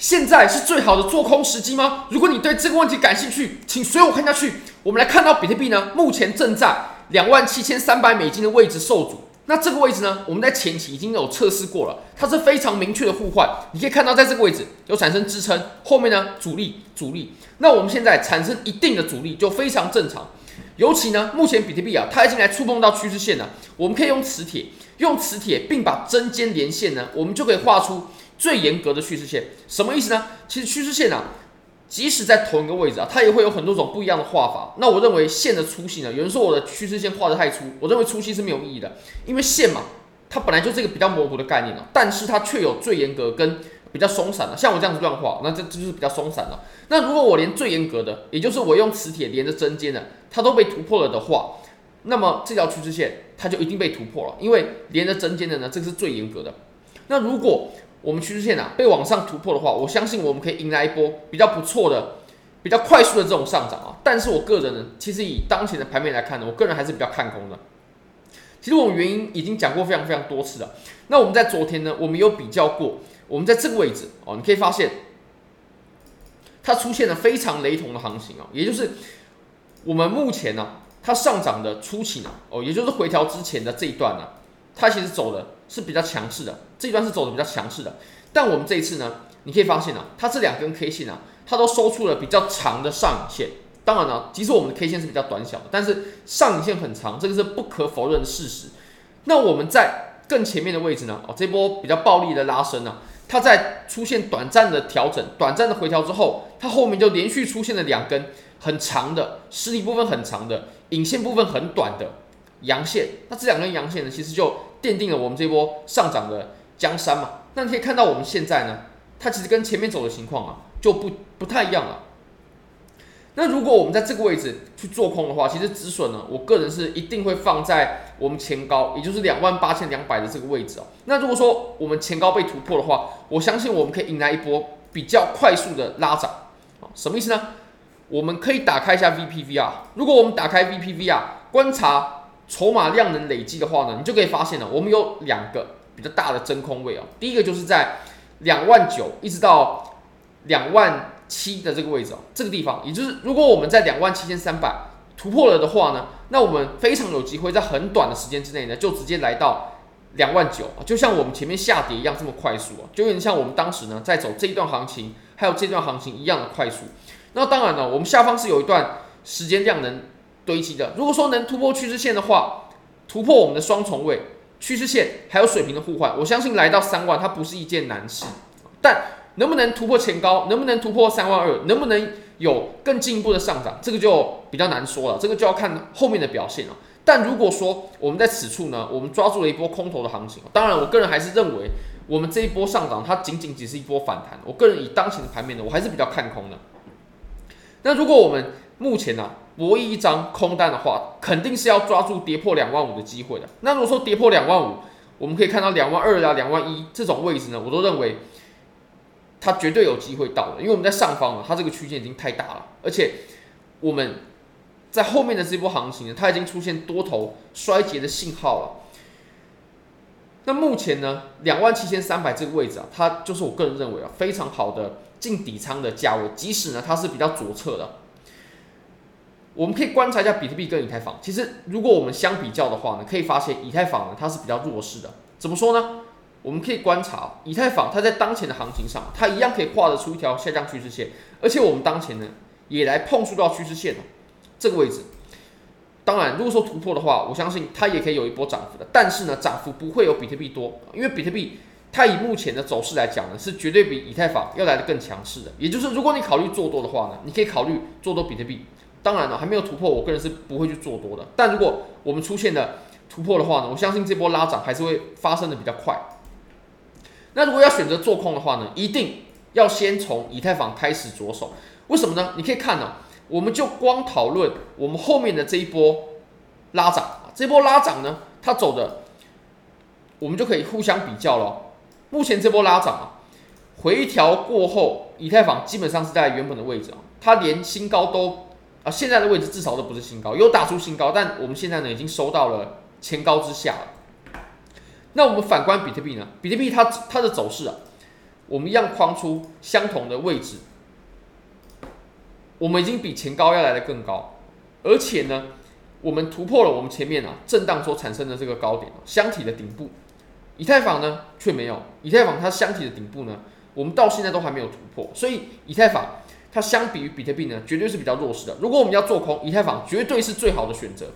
现在是最好的做空时机吗？如果你对这个问题感兴趣，请随我看下去。我们来看到比特币呢，目前正在两万七千三百美金的位置受阻。那这个位置呢，我们在前期已经有测试过了，它是非常明确的互换。你可以看到，在这个位置有产生支撑，后面呢阻力阻力。那我们现在产生一定的阻力就非常正常。尤其呢，目前比特币啊，它已经来触碰到趋势线了。我们可以用磁铁，用磁铁，并把针尖连线呢，我们就可以画出。最严格的趋势线什么意思呢？其实趋势线啊，即使在同一个位置啊，它也会有很多种不一样的画法。那我认为线的粗细呢，有人说我的趋势线画得太粗，我认为粗细是没有意义的，因为线嘛，它本来就是一个比较模糊的概念了，但是它却有最严格跟比较松散的。像我这样子乱画，那这这就是比较松散了。那如果我连最严格的，也就是我用磁铁连着针尖的，它都被突破了的话，那么这条趋势线它就一定被突破了，因为连着针尖的呢，这个是最严格的。那如果我们趋势线啊被往上突破的话，我相信我们可以迎来一波比较不错的、比较快速的这种上涨啊。但是我个人呢，其实以当前的盘面来看呢，我个人还是比较看空的。其实我们原因已经讲过非常非常多次了。那我们在昨天呢，我们有比较过，我们在这个位置哦，你可以发现它出现了非常雷同的行情啊，也就是我们目前呢，它上涨的初期呢，哦，也就是回调之前的这一段呢，它其实走的是比较强势的。这一段是走的比较强势的，但我们这一次呢，你可以发现啊，它这两根 K 线啊，它都收出了比较长的上影线。当然了，即使我们的 K 线是比较短小的，但是上影线很长，这个是不可否认的事实。那我们在更前面的位置呢，哦，这波比较暴力的拉升呢，它在出现短暂的调整、短暂的回调之后，它后面就连续出现了两根很长的实体部分很长的影线部分很短的阳线。那这两根阳线呢，其实就奠定了我们这波上涨的。江山嘛，那你可以看到我们现在呢，它其实跟前面走的情况啊就不不太一样了。那如果我们在这个位置去做空的话，其实止损呢，我个人是一定会放在我们前高，也就是两万八千两百的这个位置哦。那如果说我们前高被突破的话，我相信我们可以迎来一波比较快速的拉涨。什么意思呢？我们可以打开一下 VPV 啊，如果我们打开 VPV 啊，观察筹码量能累积的话呢，你就可以发现了，我们有两个。比较大的真空位啊，第一个就是在两万九一直到两万七的这个位置啊，这个地方，也就是如果我们在两万七千三百突破了的话呢，那我们非常有机会在很短的时间之内呢，就直接来到两万九，就像我们前面下跌一样这么快速啊，就有点像我们当时呢在走这一段行情，还有这段行情一样的快速。那当然了，我们下方是有一段时间量能堆积的，如果说能突破趋势线的话，突破我们的双重位。趋势线还有水平的互换，我相信来到三万它不是一件难事，但能不能突破前高，能不能突破三万二，能不能有更进一步的上涨，这个就比较难说了，这个就要看后面的表现了。但如果说我们在此处呢，我们抓住了一波空头的行情，当然我个人还是认为我们这一波上涨它仅仅只是一波反弹，我个人以当前的盘面呢，我还是比较看空的。那如果我们目前呢、博弈一张空单的话，肯定是要抓住跌破两万五的机会的。那如果说跌破两万五，我们可以看到两万二啊、两万一这种位置呢，我都认为它绝对有机会到的，因为我们在上方啊，它这个区间已经太大了，而且我们在后面的这波行情呢，它已经出现多头衰竭的信号了。那目前呢，两万七千三百这个位置啊，它就是我个人认为啊，非常好的进底仓的价位，即使呢它是比较左侧的。我们可以观察一下比特币跟以太坊。其实，如果我们相比较的话呢，可以发现以太坊呢，它是比较弱势的。怎么说呢？我们可以观察以太坊，它在当前的行情上，它一样可以画得出一条下降趋势线，而且我们当前呢，也来碰触到趋势线了这个位置。当然，如果说突破的话，我相信它也可以有一波涨幅的。但是呢，涨幅不会有比特币多，因为比特币它以目前的走势来讲呢，是绝对比以太坊要来的更强势的。也就是，如果你考虑做多的话呢，你可以考虑做多比特币。当然了，还没有突破，我个人是不会去做多的。但如果我们出现了突破的话呢，我相信这波拉涨还是会发生的比较快。那如果要选择做空的话呢，一定要先从以太坊开始着手。为什么呢？你可以看呢、啊，我们就光讨论我们后面的这一波拉涨，这波拉涨呢，它走的，我们就可以互相比较了。目前这波拉涨啊，回调过后，以太坊基本上是在原本的位置啊，它连新高都。啊，现在的位置至少都不是新高，有打出新高，但我们现在呢已经收到了前高之下了。那我们反观比特币呢？比特币它它的走势啊，我们一样框出相同的位置，我们已经比前高要来的更高，而且呢，我们突破了我们前面啊震荡所产生的这个高点，箱体的顶部。以太坊呢却没有，以太坊它箱体的顶部呢，我们到现在都还没有突破，所以以太坊它相比于比特币呢，绝对是比较弱势的。如果我们要做空，以太坊绝对是最好的选择。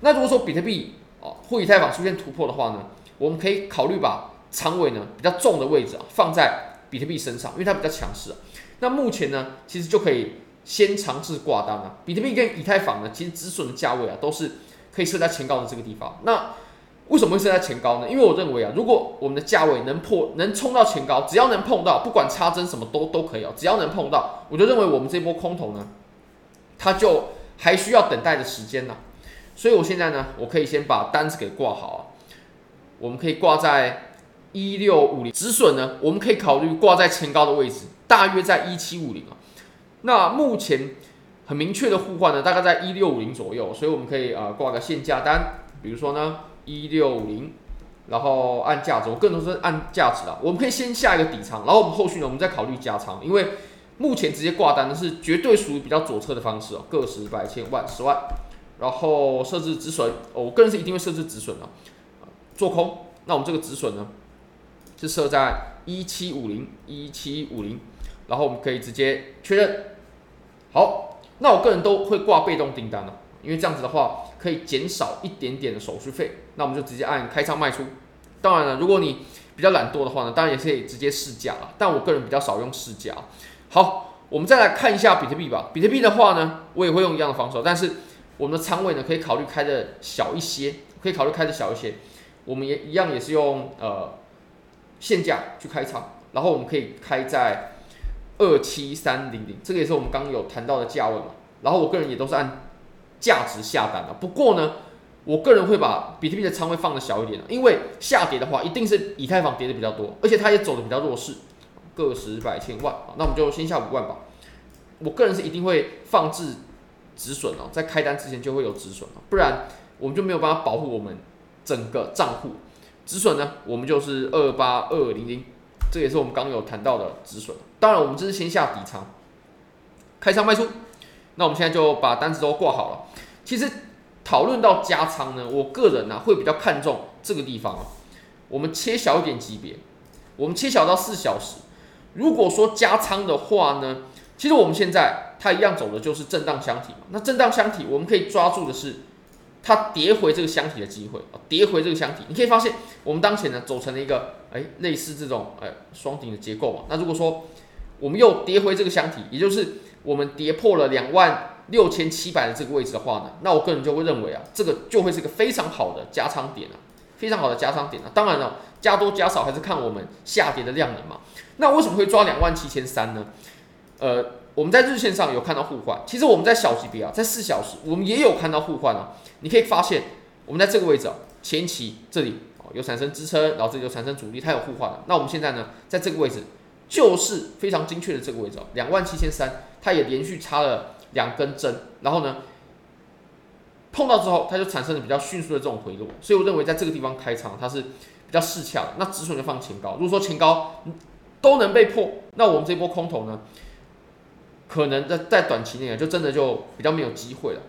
那如果说比特币啊或以太坊出现突破的话呢，我们可以考虑把仓位呢比较重的位置啊放在比特币身上，因为它比较强势啊。那目前呢，其实就可以先尝试挂单了。比特币跟以太坊呢，其实止损的价位啊都是可以设在前高的这个地方。那为什么会设在前高呢？因为我认为啊，如果我们的价位能破，能冲到前高，只要能碰到，不管插针什么都都可以哦，只要能碰到，我就认为我们这波空头呢，它就还需要等待的时间呢。所以我现在呢，我可以先把单子给挂好啊。我们可以挂在一六五零，止损呢，我们可以考虑挂在前高的位置，大约在一七五零啊。那目前很明确的互换呢，大概在一六五零左右，所以我们可以啊挂个限价单，比如说呢。一六五零，然后按价值，我更多是按价值啊。我们可以先下一个底仓，然后我们后续呢，我们再考虑加仓。因为目前直接挂单呢是绝对属于比较左侧的方式哦，个十百千万十万，然后设置止损，我个人是一定会设置止损的。做空，那我们这个止损呢是设在一七五零一七五零，然后我们可以直接确认。好，那我个人都会挂被动订单了。因为这样子的话，可以减少一点点的手续费，那我们就直接按开仓卖出。当然了，如果你比较懒惰的话呢，当然也可以直接试价了。但我个人比较少用试价。好，我们再来看一下比特币吧。比特币的话呢，我也会用一样的防守，但是我们的仓位呢，可以考虑开的小一些，可以考虑开的小一些。我们也一样也是用呃限价去开仓，然后我们可以开在二七三零零，这个也是我们刚刚有谈到的价位嘛。然后我个人也都是按。价值下单了，不过呢，我个人会把比特币的仓位放的小一点，因为下跌的话，一定是以太坊跌的比较多，而且它也走的比较弱势，个十百千万，那我们就先下五万吧。我个人是一定会放置止损哦，在开单之前就会有止损，不然我们就没有办法保护我们整个账户。止损呢，我们就是二八二零零，这也是我们刚刚有谈到的止损。当然，我们这是先下底仓，开仓卖出。那我们现在就把单子都挂好了。其实讨论到加仓呢，我个人呢、会比较看重这个地方啊。我们切小一点级别，我们切小到四小时。如果说加仓的话呢，其实我们现在它一样走的就是震荡箱体嘛。那震荡箱体我们可以抓住的是它跌回这个箱体的机会啊，跌回这个箱体。你可以发现我们当前呢走成了一个哎类似这种哎双顶的结构嘛。那如果说我们又跌回这个箱体，也就是我们跌破了两万六千七百的这个位置的话呢，那我个人就会认为啊，这个就会是一个非常好的加仓点啊，非常好的加仓点啊。当然了，加多加少还是看我们下跌的量能嘛。那为什么会抓两万七千三呢？呃，我们在日线上有看到互换，其实我们在小级别啊，在四小时我们也有看到互换啊。你可以发现，我们在这个位置啊，前期这里有产生支撑，然后这里有产生阻力，它有互换的。那我们现在呢，在这个位置。就是非常精确的这个位置哦，两万七千三，它也连续插了两根针，然后呢，碰到之后，它就产生了比较迅速的这种回落，所以我认为在这个地方开仓它是比较适恰的。那止损就放前高，如果说前高都能被破，那我们这波空头呢，可能在在短期内啊就真的就比较没有机会了。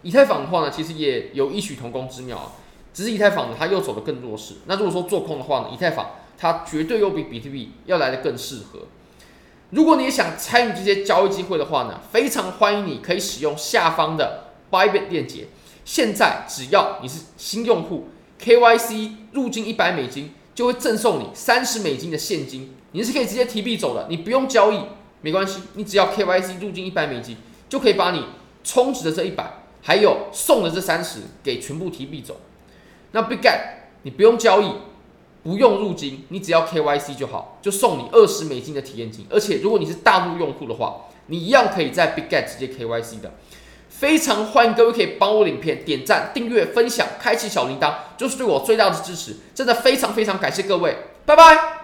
以太坊的话呢，其实也有异曲同工之妙啊，只是以太坊呢，它又走得更弱势。那如果说做空的话呢，以太坊。它绝对又比比特币要来的更适合。如果你也想参与这些交易机会的话呢，非常欢迎你可以使用下方的 Bybit 链接。现在只要你是新用户，KYC 入金一百美金，就会赠送你三十美金的现金，你是可以直接提币走的，你不用交易，没关系，你只要 KYC 入金一百美金，就可以把你充值的这一百，还有送的这三十给全部提币走。那 Bitget 你不用交易。不用入金，你只要 KYC 就好，就送你二十美金的体验金。而且如果你是大陆用户的话，你一样可以在 BigGet 直接 KYC 的。非常欢迎各位可以帮我影片点赞、订阅、分享、开启小铃铛，就是对我最大的支持。真的非常非常感谢各位，拜拜。